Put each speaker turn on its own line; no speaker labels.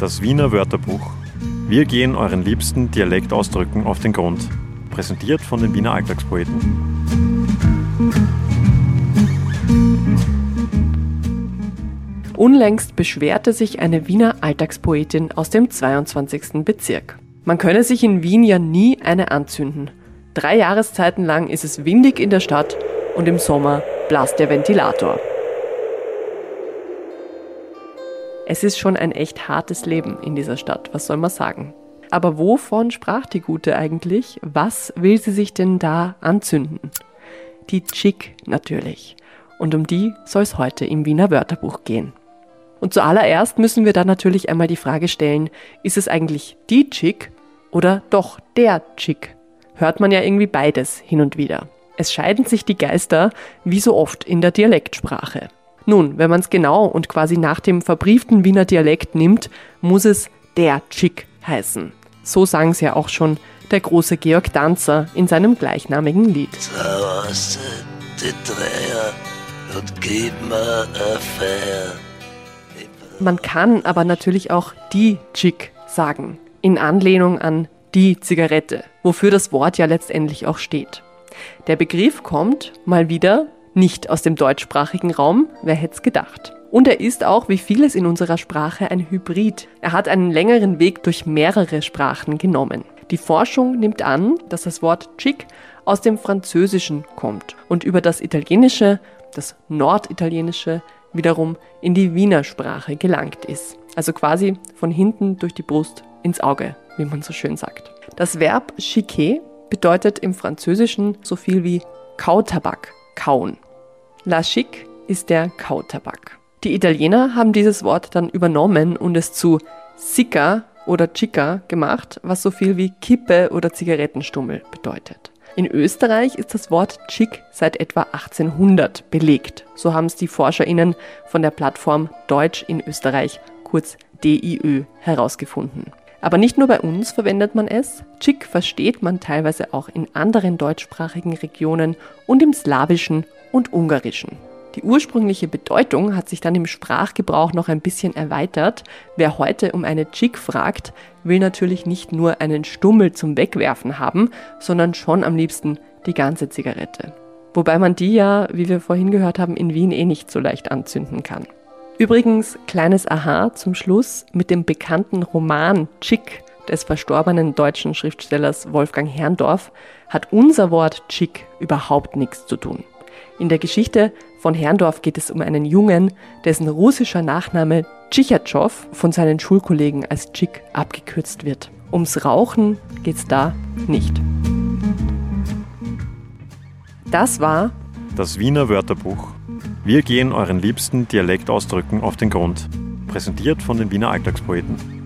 Das Wiener Wörterbuch. Wir gehen euren liebsten Dialektausdrücken auf den Grund. Präsentiert von den Wiener Alltagspoeten.
Unlängst beschwerte sich eine Wiener Alltagspoetin aus dem 22. Bezirk. Man könne sich in Wien ja nie eine anzünden. Drei Jahreszeiten lang ist es windig in der Stadt und im Sommer blast der Ventilator. Es ist schon ein echt hartes Leben in dieser Stadt, was soll man sagen. Aber wovon sprach die Gute eigentlich? Was will sie sich denn da anzünden? Die Chick natürlich. Und um die soll es heute im Wiener Wörterbuch gehen. Und zuallererst müssen wir dann natürlich einmal die Frage stellen, ist es eigentlich die Chick oder doch der Chick? Hört man ja irgendwie beides hin und wieder. Es scheiden sich die Geister, wie so oft in der Dialektsprache. Nun, wenn man es genau und quasi nach dem verbrieften Wiener Dialekt nimmt, muss es der Chick heißen. So sang es ja auch schon der große Georg Danzer in seinem gleichnamigen Lied. Man kann aber natürlich auch die Chick sagen, in Anlehnung an die Zigarette, wofür das Wort ja letztendlich auch steht. Der Begriff kommt mal wieder nicht aus dem deutschsprachigen Raum, wer hätte es gedacht. Und er ist auch, wie vieles in unserer Sprache, ein Hybrid. Er hat einen längeren Weg durch mehrere Sprachen genommen. Die Forschung nimmt an, dass das Wort Chic aus dem Französischen kommt und über das Italienische, das Norditalienische, wiederum in die Wiener Sprache gelangt ist. Also quasi von hinten durch die Brust ins Auge, wie man so schön sagt. Das Verb chiquer bedeutet im Französischen so viel wie Kautabak, kauen. La chic ist der Kautabak. Die Italiener haben dieses Wort dann übernommen und es zu Sicca oder Chica gemacht, was so viel wie Kippe oder Zigarettenstummel bedeutet. In Österreich ist das Wort Chic seit etwa 1800 belegt. So haben es die ForscherInnen von der Plattform Deutsch in Österreich, kurz DIÖ, herausgefunden. Aber nicht nur bei uns verwendet man es, Chic versteht man teilweise auch in anderen deutschsprachigen Regionen und im Slawischen und Ungarischen. Die ursprüngliche Bedeutung hat sich dann im Sprachgebrauch noch ein bisschen erweitert. Wer heute um eine Chick fragt, will natürlich nicht nur einen Stummel zum Wegwerfen haben, sondern schon am liebsten die ganze Zigarette. Wobei man die ja, wie wir vorhin gehört haben, in Wien eh nicht so leicht anzünden kann. Übrigens, kleines Aha zum Schluss mit dem bekannten Roman Chick des verstorbenen deutschen Schriftstellers Wolfgang Herrndorf hat unser Wort Chick überhaupt nichts zu tun. In der Geschichte von Herrndorf geht es um einen Jungen, dessen russischer Nachname Tschichatschov von seinen Schulkollegen als Chick abgekürzt wird. Ums Rauchen geht's da nicht. Das war
das Wiener Wörterbuch wir gehen euren liebsten Dialektausdrücken auf den Grund. Präsentiert von den Wiener Alltagspoeten.